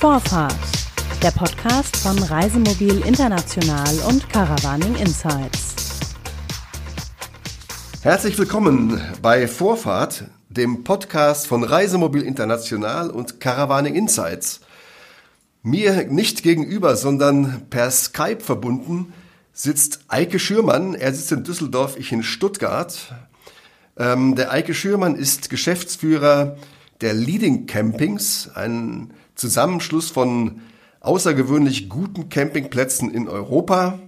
Vorfahrt, der Podcast von Reisemobil International und Caravaning Insights. Herzlich willkommen bei Vorfahrt, dem Podcast von Reisemobil International und Caravaning Insights. Mir nicht gegenüber, sondern per Skype verbunden sitzt Eike Schürmann. Er sitzt in Düsseldorf, ich in Stuttgart. Ähm, der Eike Schürmann ist Geschäftsführer der Leading Campings, ein Zusammenschluss von außergewöhnlich guten Campingplätzen in Europa.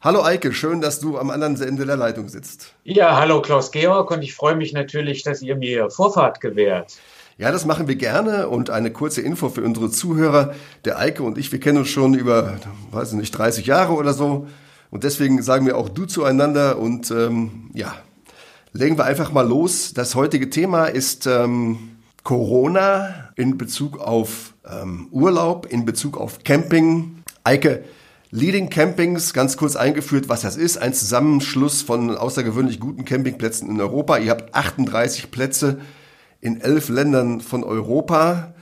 Hallo Eike, schön, dass du am anderen Ende der Leitung sitzt. Ja, hallo Klaus Georg und ich freue mich natürlich, dass ihr mir Vorfahrt gewährt. Ja, das machen wir gerne und eine kurze Info für unsere Zuhörer. Der Eike und ich, wir kennen uns schon über, weiß ich nicht, 30 Jahre oder so und deswegen sagen wir auch du zueinander und ähm, ja, legen wir einfach mal los. Das heutige Thema ist ähm, Corona in Bezug auf ähm, Urlaub, in Bezug auf Camping. Eike, Leading Campings, ganz kurz eingeführt, was das ist. Ein Zusammenschluss von außergewöhnlich guten Campingplätzen in Europa. Ihr habt 38 Plätze in elf Ländern von Europa.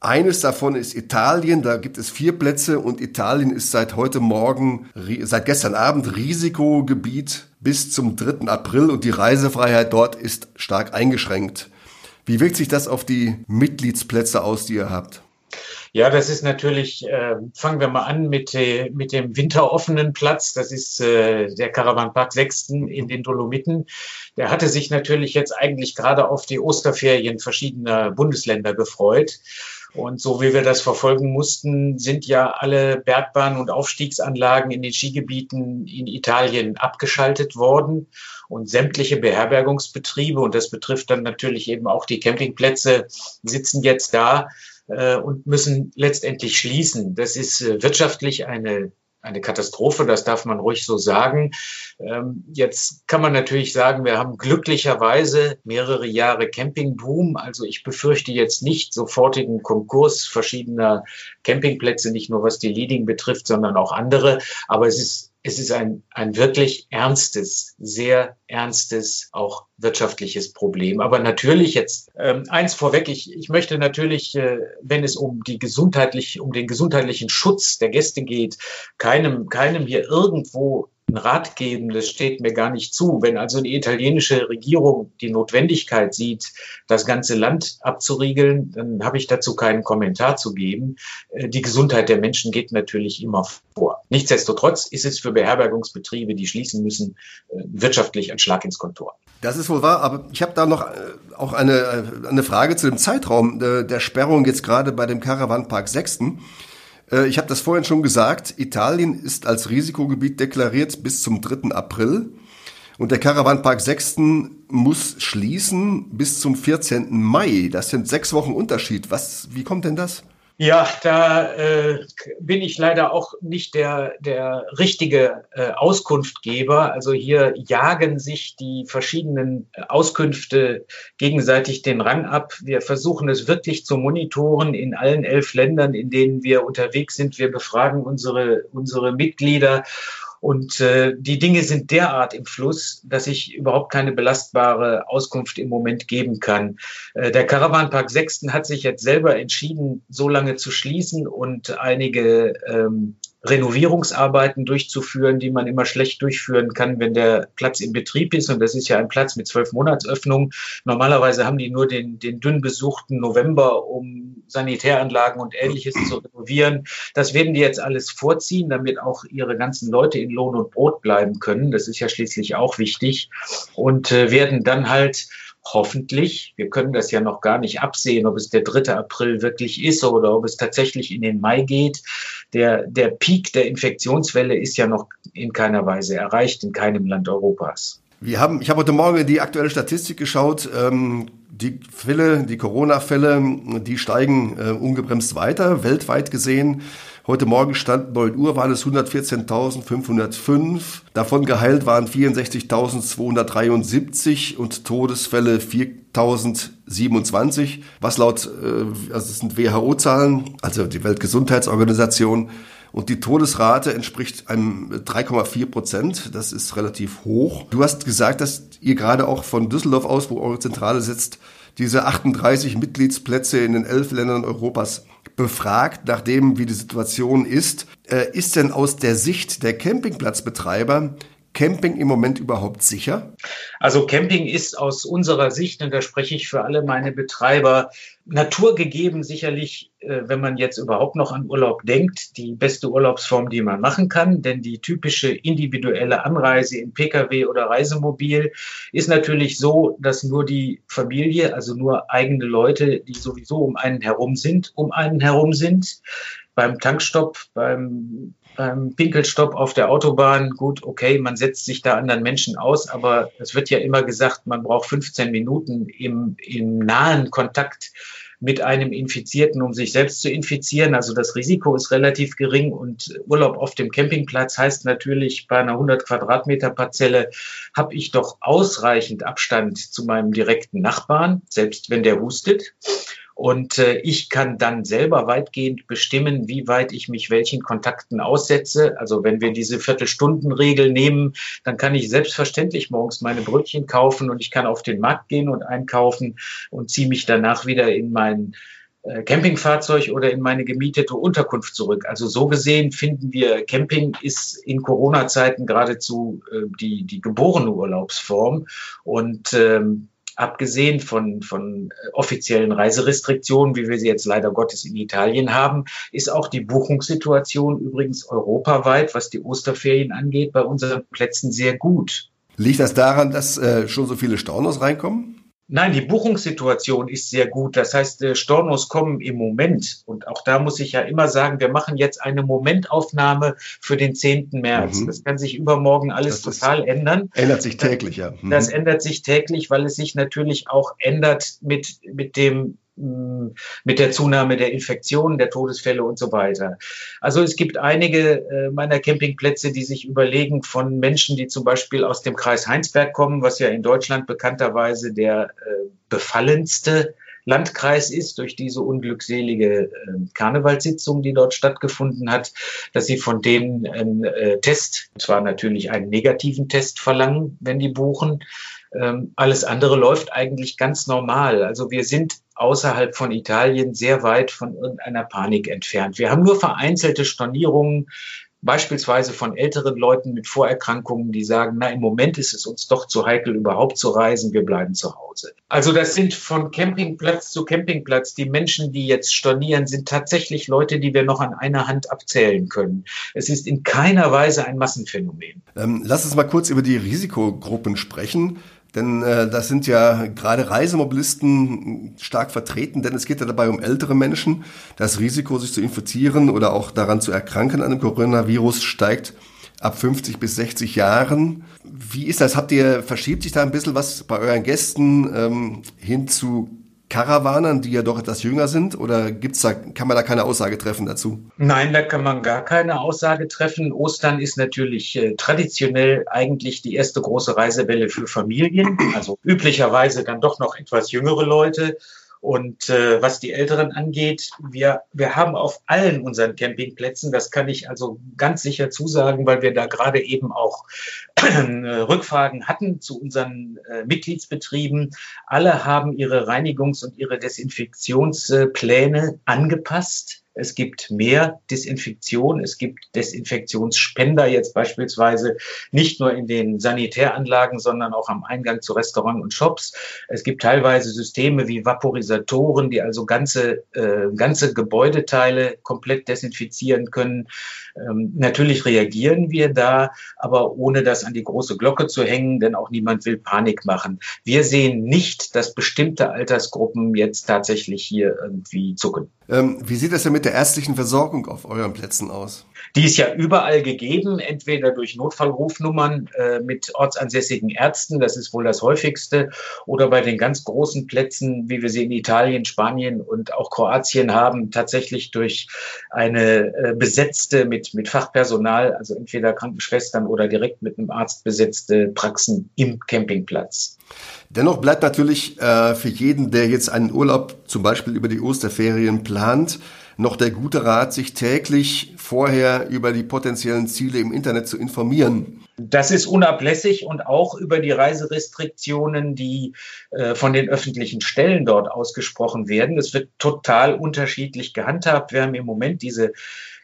Eines davon ist Italien, da gibt es vier Plätze und Italien ist seit heute Morgen, seit gestern Abend Risikogebiet bis zum 3. April und die Reisefreiheit dort ist stark eingeschränkt. Wie wirkt sich das auf die Mitgliedsplätze aus, die ihr habt? Ja, das ist natürlich, äh, fangen wir mal an mit, äh, mit dem winteroffenen Platz. Das ist äh, der Caravanpark Sechsten in den Dolomiten. Der hatte sich natürlich jetzt eigentlich gerade auf die Osterferien verschiedener Bundesländer gefreut. Und so wie wir das verfolgen mussten, sind ja alle Bergbahnen und Aufstiegsanlagen in den Skigebieten in Italien abgeschaltet worden und sämtliche Beherbergungsbetriebe, und das betrifft dann natürlich eben auch die Campingplätze, sitzen jetzt da äh, und müssen letztendlich schließen. Das ist äh, wirtschaftlich eine eine Katastrophe, das darf man ruhig so sagen. Ähm, jetzt kann man natürlich sagen, wir haben glücklicherweise mehrere Jahre Campingboom. Also ich befürchte jetzt nicht sofortigen Konkurs verschiedener Campingplätze, nicht nur was die Leading betrifft, sondern auch andere. Aber es ist es ist ein, ein wirklich ernstes, sehr ernstes, auch wirtschaftliches Problem. Aber natürlich jetzt ähm, eins vorweg, ich, ich möchte natürlich, äh, wenn es um die gesundheitlich, um den gesundheitlichen Schutz der Gäste geht, keinem, keinem hier irgendwo ein Rat geben, das steht mir gar nicht zu. Wenn also die italienische Regierung die Notwendigkeit sieht, das ganze Land abzuriegeln, dann habe ich dazu keinen Kommentar zu geben. Äh, die Gesundheit der Menschen geht natürlich immer vor. Nichtsdestotrotz ist es für Beherbergungsbetriebe, die schließen müssen, äh, wirtschaftlich ein Schlag ins Kontor. Das ist wohl wahr, aber ich habe da noch äh, auch eine, eine Frage zu dem Zeitraum der Sperrung jetzt gerade bei dem Caravanpark Sechsten. Äh, ich habe das vorhin schon gesagt, Italien ist als Risikogebiet deklariert bis zum 3. April. Und der Caravanpark 6. muss schließen bis zum 14. Mai. Das sind sechs Wochen Unterschied. Was, wie kommt denn das? Ja, da äh, bin ich leider auch nicht der, der richtige äh, Auskunftgeber. Also hier jagen sich die verschiedenen Auskünfte gegenseitig den Rang ab. Wir versuchen es wirklich zu monitoren in allen elf Ländern, in denen wir unterwegs sind. Wir befragen unsere, unsere Mitglieder und äh, die Dinge sind derart im Fluss, dass ich überhaupt keine belastbare Auskunft im Moment geben kann. Äh, der Caravanpark Sechsten hat sich jetzt selber entschieden, so lange zu schließen und einige ähm, Renovierungsarbeiten durchzuführen, die man immer schlecht durchführen kann, wenn der Platz in Betrieb ist. Und das ist ja ein Platz mit zwölf Monatsöffnungen. Normalerweise haben die nur den, den dünn besuchten November, um Sanitäranlagen und ähnliches zu renovieren. Das werden die jetzt alles vorziehen, damit auch ihre ganzen Leute in Lohn und Brot bleiben können. Das ist ja schließlich auch wichtig. Und äh, werden dann halt hoffentlich, wir können das ja noch gar nicht absehen, ob es der 3. April wirklich ist oder ob es tatsächlich in den Mai geht. Der, der Peak der Infektionswelle ist ja noch in keiner Weise erreicht, in keinem Land Europas. Wir haben, ich habe heute Morgen die aktuelle Statistik geschaut. Ähm, die Fälle, die Corona-Fälle, die steigen äh, ungebremst weiter, weltweit gesehen. Heute Morgen stand 9 Uhr, waren es 114.505. Davon geheilt waren 64.273 und Todesfälle 4.027. Was laut, äh, also das sind WHO-Zahlen, also die Weltgesundheitsorganisation. Und die Todesrate entspricht einem 3,4 Prozent. Das ist relativ hoch. Du hast gesagt, dass ihr gerade auch von Düsseldorf aus, wo eure Zentrale sitzt, diese 38 Mitgliedsplätze in den elf Ländern Europas befragt, nach dem, wie die Situation ist. Äh, ist denn aus der Sicht der Campingplatzbetreiber Camping im Moment überhaupt sicher? Also Camping ist aus unserer Sicht, und da spreche ich für alle meine Betreiber, naturgegeben sicherlich, äh, wenn man jetzt überhaupt noch an Urlaub denkt, die beste Urlaubsform, die man machen kann. Denn die typische individuelle Anreise in Pkw oder Reisemobil ist natürlich so, dass nur die Familie, also nur eigene Leute, die sowieso um einen herum sind, um einen herum sind beim Tankstopp, beim ähm, Pinkelstopp auf der Autobahn, gut, okay, man setzt sich da anderen Menschen aus, aber es wird ja immer gesagt, man braucht 15 Minuten im, im nahen Kontakt mit einem Infizierten, um sich selbst zu infizieren. Also das Risiko ist relativ gering und Urlaub auf dem Campingplatz heißt natürlich, bei einer 100 Quadratmeter Parzelle habe ich doch ausreichend Abstand zu meinem direkten Nachbarn, selbst wenn der hustet. Und äh, ich kann dann selber weitgehend bestimmen, wie weit ich mich welchen Kontakten aussetze. Also wenn wir diese Viertelstundenregel nehmen, dann kann ich selbstverständlich morgens meine Brötchen kaufen und ich kann auf den Markt gehen und einkaufen und ziehe mich danach wieder in mein äh, Campingfahrzeug oder in meine gemietete Unterkunft zurück. Also so gesehen finden wir, Camping ist in Corona-Zeiten geradezu äh, die, die geborene Urlaubsform. Und ähm, abgesehen von, von äh, offiziellen Reiserestriktionen, wie wir sie jetzt leider Gottes in Italien haben, ist auch die Buchungssituation übrigens europaweit, was die Osterferien angeht, bei unseren Plätzen sehr gut. Liegt das daran, dass äh, schon so viele Stornos reinkommen? Nein, die Buchungssituation ist sehr gut. Das heißt, äh, Stornos kommen im Moment. Und auch da muss ich ja immer sagen, wir machen jetzt eine Momentaufnahme für den 10. März. Mhm. Das kann sich übermorgen alles das total ändern. Ändert sich täglich, ja. Mhm. Das ändert sich täglich, weil es sich natürlich auch ändert mit, mit dem mit der Zunahme der Infektionen, der Todesfälle und so weiter. Also es gibt einige äh, meiner Campingplätze, die sich überlegen von Menschen, die zum Beispiel aus dem Kreis Heinsberg kommen, was ja in Deutschland bekannterweise der äh, befallenste Landkreis ist durch diese unglückselige äh, Karnevalssitzung, die dort stattgefunden hat, dass sie von denen einen Test, zwar natürlich einen negativen Test verlangen, wenn die buchen, ähm, alles andere läuft eigentlich ganz normal. Also wir sind außerhalb von Italien sehr weit von irgendeiner Panik entfernt. Wir haben nur vereinzelte Stornierungen, beispielsweise von älteren Leuten mit Vorerkrankungen, die sagen, na, im Moment ist es uns doch zu heikel, überhaupt zu reisen, wir bleiben zu Hause. Also das sind von Campingplatz zu Campingplatz. Die Menschen, die jetzt stornieren, sind tatsächlich Leute, die wir noch an einer Hand abzählen können. Es ist in keiner Weise ein Massenphänomen. Ähm, lass uns mal kurz über die Risikogruppen sprechen. Denn äh, das sind ja gerade Reisemobilisten stark vertreten, denn es geht ja dabei um ältere Menschen. Das Risiko, sich zu infizieren oder auch daran zu erkranken an dem Coronavirus, steigt ab 50 bis 60 Jahren. Wie ist das? Habt ihr, verschiebt sich da ein bisschen was bei euren Gästen ähm, hin zu Karawanern, die ja doch etwas jünger sind? Oder gibt's da, kann man da keine Aussage treffen dazu? Nein, da kann man gar keine Aussage treffen. Ostern ist natürlich äh, traditionell eigentlich die erste große Reisewelle für Familien. Also üblicherweise dann doch noch etwas jüngere Leute. Und äh, was die Älteren angeht, wir, wir haben auf allen unseren Campingplätzen, das kann ich also ganz sicher zusagen, weil wir da gerade eben auch äh, Rückfragen hatten zu unseren äh, Mitgliedsbetrieben. Alle haben ihre Reinigungs- und ihre Desinfektionspläne angepasst es gibt mehr Desinfektion, es gibt Desinfektionsspender jetzt beispielsweise nicht nur in den Sanitäranlagen, sondern auch am Eingang zu Restaurants und Shops. Es gibt teilweise Systeme wie Vaporisatoren, die also ganze, äh, ganze Gebäudeteile komplett desinfizieren können. Ähm, natürlich reagieren wir da, aber ohne das an die große Glocke zu hängen, denn auch niemand will Panik machen. Wir sehen nicht, dass bestimmte Altersgruppen jetzt tatsächlich hier irgendwie zucken. Ähm, wie sieht das denn mit der ärztlichen Versorgung auf euren Plätzen aus? Die ist ja überall gegeben, entweder durch Notfallrufnummern äh, mit ortsansässigen Ärzten, das ist wohl das häufigste, oder bei den ganz großen Plätzen, wie wir sie in Italien, Spanien und auch Kroatien haben, tatsächlich durch eine äh, besetzte mit, mit Fachpersonal, also entweder Krankenschwestern oder direkt mit einem Arzt besetzte Praxen im Campingplatz. Dennoch bleibt natürlich äh, für jeden, der jetzt einen Urlaub zum Beispiel über die Osterferien plant, noch der gute Rat, sich täglich vorher über die potenziellen Ziele im Internet zu informieren. Das ist unablässig und auch über die Reiserestriktionen, die äh, von den öffentlichen Stellen dort ausgesprochen werden. Es wird total unterschiedlich gehandhabt. Wir haben im Moment diese,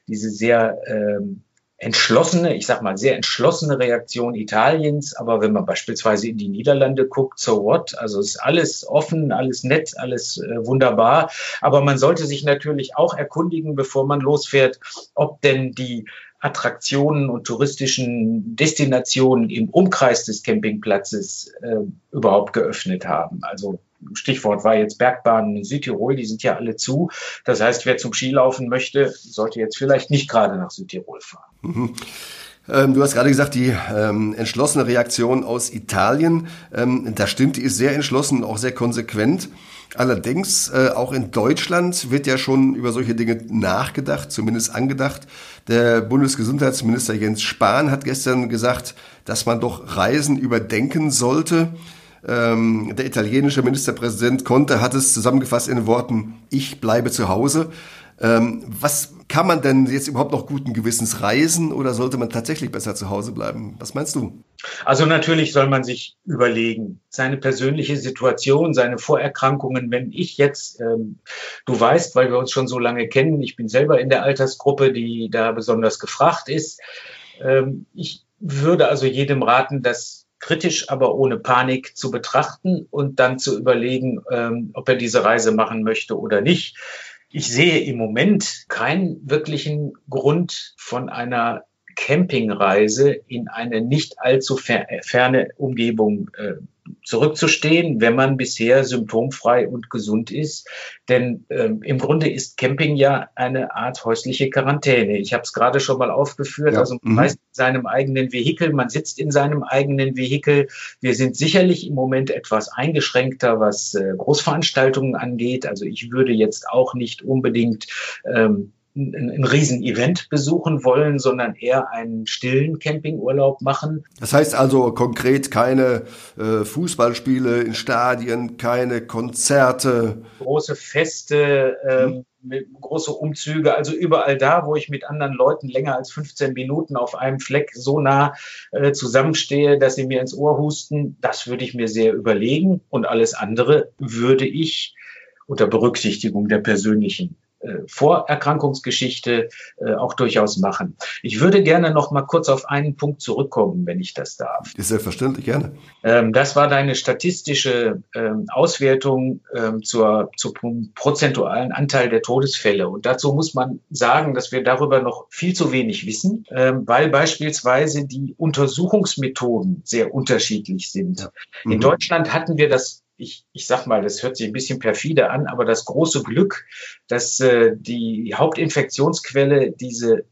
diese sehr ähm, entschlossene, ich sag mal, sehr entschlossene Reaktion Italiens. Aber wenn man beispielsweise in die Niederlande guckt, so what? Also ist alles offen, alles nett, alles äh, wunderbar. Aber man sollte sich natürlich auch erkundigen, bevor man losfährt, ob denn die Attraktionen und touristischen Destinationen im Umkreis des Campingplatzes äh, überhaupt geöffnet haben. Also Stichwort war jetzt Bergbahnen in Südtirol, die sind ja alle zu. Das heißt, wer zum Skilaufen möchte, sollte jetzt vielleicht nicht gerade nach Südtirol fahren. Mhm. Ähm, du hast gerade gesagt, die ähm, entschlossene Reaktion aus Italien, ähm, das stimmt, die ist sehr entschlossen und auch sehr konsequent. Allerdings, äh, auch in Deutschland wird ja schon über solche Dinge nachgedacht, zumindest angedacht. Der Bundesgesundheitsminister Jens Spahn hat gestern gesagt, dass man doch Reisen überdenken sollte. Ähm, der italienische Ministerpräsident Conte hat es zusammengefasst in den Worten, ich bleibe zu Hause. Ähm, was kann man denn jetzt überhaupt noch guten Gewissens reisen oder sollte man tatsächlich besser zu Hause bleiben? Was meinst du? Also natürlich soll man sich überlegen, seine persönliche Situation, seine Vorerkrankungen. Wenn ich jetzt, ähm, du weißt, weil wir uns schon so lange kennen, ich bin selber in der Altersgruppe, die da besonders gefragt ist. Ähm, ich würde also jedem raten, das kritisch, aber ohne Panik zu betrachten und dann zu überlegen, ähm, ob er diese Reise machen möchte oder nicht. Ich sehe im Moment keinen wirklichen Grund von einer Campingreise in eine nicht allzu ferne Umgebung äh, zurückzustehen, wenn man bisher symptomfrei und gesund ist. Denn ähm, im Grunde ist Camping ja eine Art häusliche Quarantäne. Ich habe es gerade schon mal aufgeführt. Ja. Also man mhm. reist in seinem eigenen Vehikel, man sitzt in seinem eigenen Vehikel. Wir sind sicherlich im Moment etwas eingeschränkter, was äh, Großveranstaltungen angeht. Also ich würde jetzt auch nicht unbedingt ähm, ein, ein Riesen-Event besuchen wollen, sondern eher einen stillen Campingurlaub machen. Das heißt also konkret keine äh, Fußballspiele in Stadien, keine Konzerte. Große Feste, ähm, hm. große Umzüge, also überall da, wo ich mit anderen Leuten länger als 15 Minuten auf einem Fleck so nah äh, zusammenstehe, dass sie mir ins Ohr husten, das würde ich mir sehr überlegen und alles andere würde ich unter Berücksichtigung der persönlichen Vorerkrankungsgeschichte äh, auch durchaus machen. Ich würde gerne noch mal kurz auf einen Punkt zurückkommen, wenn ich das darf. Ist selbstverständlich, gerne. Ähm, das war deine statistische ähm, Auswertung ähm, zur, zum prozentualen Anteil der Todesfälle. Und dazu muss man sagen, dass wir darüber noch viel zu wenig wissen, weil beispielsweise die Untersuchungsmethoden sehr unterschiedlich sind. Ja. Mhm. In Deutschland hatten wir das ich, ich sag mal, das hört sich ein bisschen perfide an, aber das große Glück, dass äh, die Hauptinfektionsquelle diese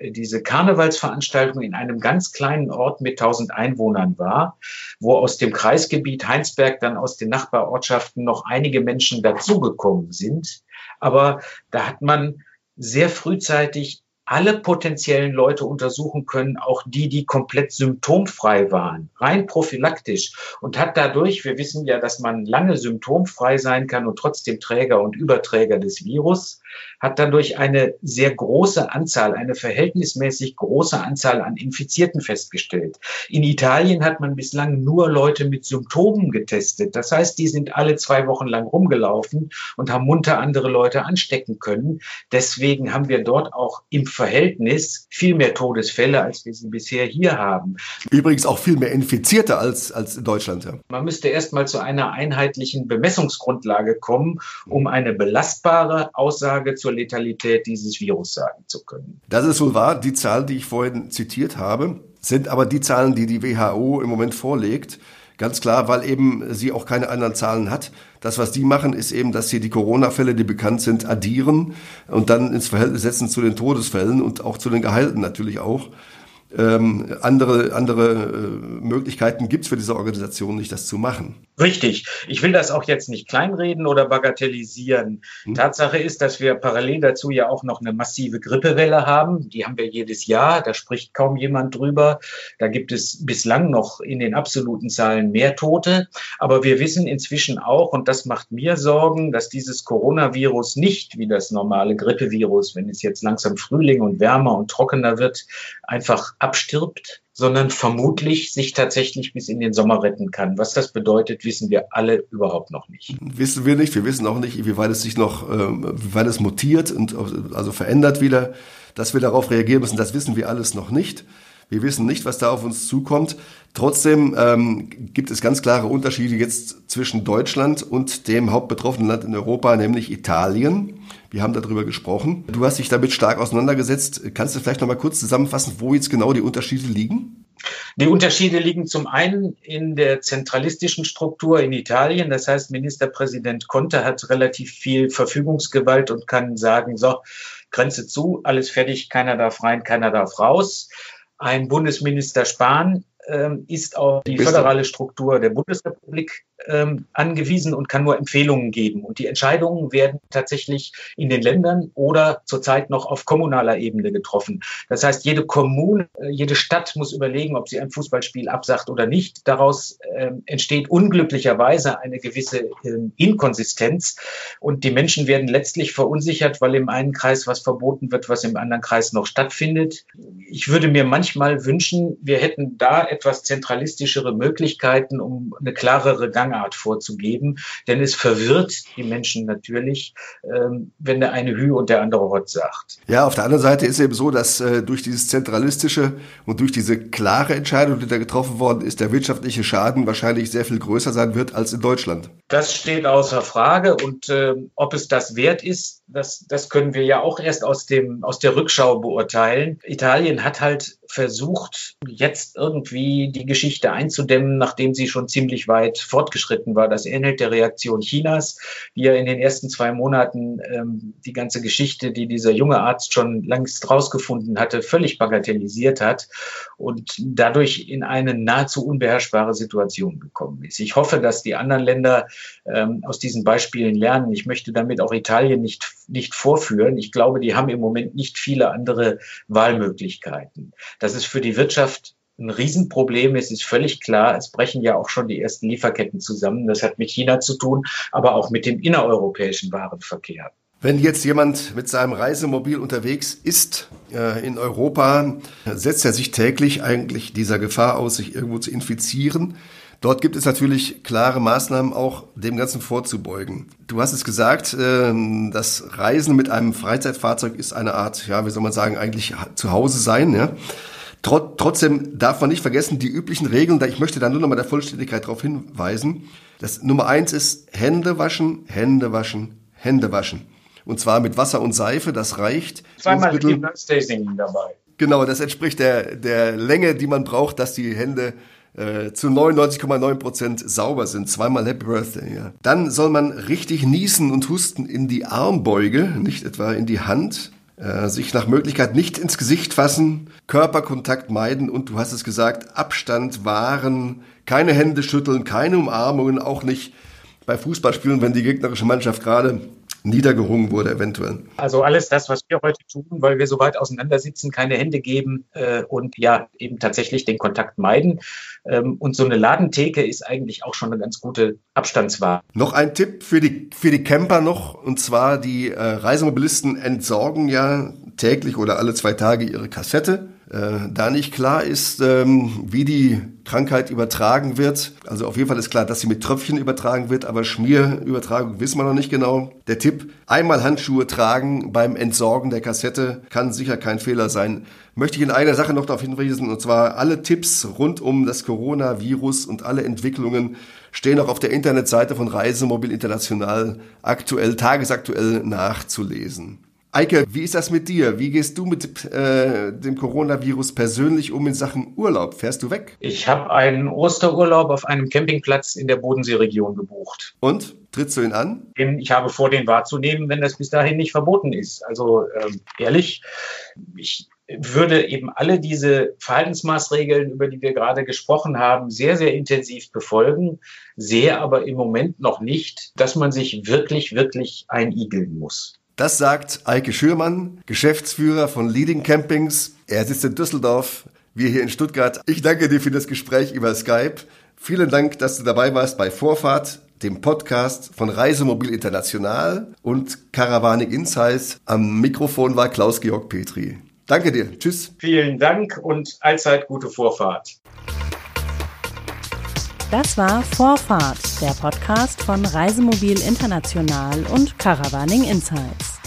diese Karnevalsveranstaltung in einem ganz kleinen Ort mit 1000 Einwohnern war, wo aus dem Kreisgebiet Heinsberg dann aus den Nachbarortschaften noch einige Menschen dazugekommen sind. Aber da hat man sehr frühzeitig alle potenziellen Leute untersuchen können, auch die, die komplett symptomfrei waren, rein prophylaktisch. Und hat dadurch, wir wissen ja, dass man lange symptomfrei sein kann und trotzdem Träger und Überträger des Virus, hat dadurch eine sehr große Anzahl, eine verhältnismäßig große Anzahl an Infizierten festgestellt. In Italien hat man bislang nur Leute mit Symptomen getestet. Das heißt, die sind alle zwei Wochen lang rumgelaufen und haben munter andere Leute anstecken können. Deswegen haben wir dort auch im Verhältnis viel mehr Todesfälle, als wir sie bisher hier haben. Übrigens auch viel mehr Infizierte als, als in Deutschland. Ja. Man müsste erst mal zu einer einheitlichen Bemessungsgrundlage kommen, um eine belastbare Aussage zur Letalität dieses Virus sagen zu können. Das ist wohl wahr. Die Zahlen, die ich vorhin zitiert habe, sind aber die Zahlen, die die WHO im Moment vorlegt. Ganz klar, weil eben sie auch keine anderen Zahlen hat. Das, was die machen, ist eben, dass sie die Corona-Fälle, die bekannt sind, addieren und dann ins Verhältnis setzen zu den Todesfällen und auch zu den Gehalten natürlich auch. Ähm, andere andere äh, Möglichkeiten gibt es für diese Organisation nicht, das zu machen. Richtig. Ich will das auch jetzt nicht kleinreden oder bagatellisieren. Hm. Tatsache ist, dass wir parallel dazu ja auch noch eine massive Grippewelle haben. Die haben wir jedes Jahr. Da spricht kaum jemand drüber. Da gibt es bislang noch in den absoluten Zahlen mehr Tote. Aber wir wissen inzwischen auch, und das macht mir Sorgen, dass dieses Coronavirus nicht wie das normale Grippevirus, wenn es jetzt langsam Frühling und wärmer und trockener wird, einfach abstirbt, sondern vermutlich sich tatsächlich bis in den Sommer retten kann. Was das bedeutet, wissen wir alle überhaupt noch nicht. Wissen wir nicht. Wir wissen auch nicht, wie weit es sich noch, äh, wie weit es mutiert und also verändert wieder. Dass wir darauf reagieren müssen, das wissen wir alles noch nicht. Wir wissen nicht, was da auf uns zukommt. Trotzdem ähm, gibt es ganz klare Unterschiede jetzt zwischen Deutschland und dem hauptbetroffenen Land in Europa, nämlich Italien. Wir haben darüber gesprochen. Du hast dich damit stark auseinandergesetzt. Kannst du vielleicht noch mal kurz zusammenfassen, wo jetzt genau die Unterschiede liegen? Die Unterschiede liegen zum einen in der zentralistischen Struktur in Italien. Das heißt, Ministerpräsident Conte hat relativ viel Verfügungsgewalt und kann sagen, so, Grenze zu, alles fertig, keiner darf rein, keiner darf raus. Ein Bundesminister Spahn ähm, ist auf die föderale Struktur der Bundesrepublik ähm, angewiesen und kann nur Empfehlungen geben. Und die Entscheidungen werden tatsächlich in den Ländern oder zurzeit noch auf kommunaler Ebene getroffen. Das heißt, jede Kommune, äh, jede Stadt muss überlegen, ob sie ein Fußballspiel absagt oder nicht. Daraus äh, entsteht unglücklicherweise eine gewisse äh, Inkonsistenz und die Menschen werden letztlich verunsichert, weil im einen Kreis was verboten wird, was im anderen Kreis noch stattfindet. Ich würde mir manchmal wünschen, wir hätten da etwas zentralistischere Möglichkeiten, um eine klarere Gang Gangart vorzugeben, denn es verwirrt die Menschen natürlich, ähm, wenn der eine Hü und der andere Hot sagt. Ja, auf der anderen Seite ist eben so, dass äh, durch dieses zentralistische und durch diese klare Entscheidung, die da getroffen worden ist, der wirtschaftliche Schaden wahrscheinlich sehr viel größer sein wird als in Deutschland. Das steht außer Frage und äh, ob es das wert ist, das, das können wir ja auch erst aus, dem, aus der Rückschau beurteilen. Italien hat halt versucht, jetzt irgendwie die Geschichte einzudämmen, nachdem sie schon ziemlich weit fortgeschritten war. Das ähnelt der Reaktion Chinas, die ja in den ersten zwei Monaten ähm, die ganze Geschichte, die dieser junge Arzt schon längst rausgefunden hatte, völlig bagatellisiert hat und dadurch in eine nahezu unbeherrschbare Situation gekommen ist. Ich hoffe, dass die anderen Länder ähm, aus diesen Beispielen lernen. Ich möchte damit auch Italien nicht, nicht vorführen. Ich glaube, die haben im Moment nicht viele andere Wahlmöglichkeiten. Dass es für die Wirtschaft ein Riesenproblem ist, ist völlig klar. Es brechen ja auch schon die ersten Lieferketten zusammen. Das hat mit China zu tun, aber auch mit dem innereuropäischen Warenverkehr. Wenn jetzt jemand mit seinem Reisemobil unterwegs ist äh, in Europa, setzt er sich täglich eigentlich dieser Gefahr aus, sich irgendwo zu infizieren. Dort gibt es natürlich klare Maßnahmen, auch dem Ganzen vorzubeugen. Du hast es gesagt, ähm, das Reisen mit einem Freizeitfahrzeug ist eine Art, ja, wie soll man sagen, eigentlich zu Hause sein, ja. Trotzdem darf man nicht vergessen, die üblichen Regeln, da ich möchte da nur noch mal der Vollständigkeit darauf hinweisen. Das Nummer eins ist Hände waschen, Hände waschen, Hände waschen. Und zwar mit Wasser und Seife, das reicht. Zweimal Singing dabei. Genau, das entspricht der, der Länge, die man braucht, dass die Hände äh, zu 99,9 Prozent sauber sind. Zweimal Happy Birthday, ja. Dann soll man richtig niesen und husten in die Armbeuge, nicht etwa in die Hand. Äh, sich nach Möglichkeit nicht ins Gesicht fassen, Körperkontakt meiden und du hast es gesagt, Abstand wahren, keine Hände schütteln, keine Umarmungen, auch nicht bei Fußballspielen, wenn die gegnerische Mannschaft gerade niedergerungen wurde eventuell. Also alles das, was wir heute tun, weil wir so weit auseinandersitzen, keine Hände geben äh, und ja eben tatsächlich den Kontakt meiden. Ähm, und so eine Ladentheke ist eigentlich auch schon eine ganz gute Abstandswahl. Noch ein Tipp für die, für die Camper noch, und zwar die äh, Reisemobilisten entsorgen ja täglich oder alle zwei Tage ihre Kassette. Äh, da nicht klar ist, ähm, wie die Krankheit übertragen wird, also auf jeden Fall ist klar, dass sie mit Tröpfchen übertragen wird, aber Schmierübertragung wissen wir noch nicht genau. Der Tipp, einmal Handschuhe tragen beim Entsorgen der Kassette kann sicher kein Fehler sein. Möchte ich in einer Sache noch darauf hinweisen, und zwar alle Tipps rund um das Coronavirus und alle Entwicklungen stehen auch auf der Internetseite von Reisemobil International aktuell, tagesaktuell nachzulesen. Eike, wie ist das mit dir? Wie gehst du mit äh, dem Coronavirus persönlich um in Sachen Urlaub? Fährst du weg? Ich habe einen Osterurlaub auf einem Campingplatz in der Bodenseeregion gebucht. Und? Trittst du ihn an? Ich habe vor, den wahrzunehmen, wenn das bis dahin nicht verboten ist. Also ähm, ehrlich, ich würde eben alle diese Verhaltensmaßregeln, über die wir gerade gesprochen haben, sehr, sehr intensiv befolgen, sehe aber im Moment noch nicht, dass man sich wirklich, wirklich einigeln muss. Das sagt Eike Schürmann, Geschäftsführer von Leading Campings. Er sitzt in Düsseldorf, wir hier in Stuttgart. Ich danke dir für das Gespräch über Skype. Vielen Dank, dass du dabei warst bei Vorfahrt, dem Podcast von Reisemobil International und Caravaning Insights. Am Mikrofon war Klaus-Georg Petri. Danke dir. Tschüss. Vielen Dank und allzeit gute Vorfahrt. Das war Vorfahrt, der Podcast von Reisemobil International und Caravaning Insights.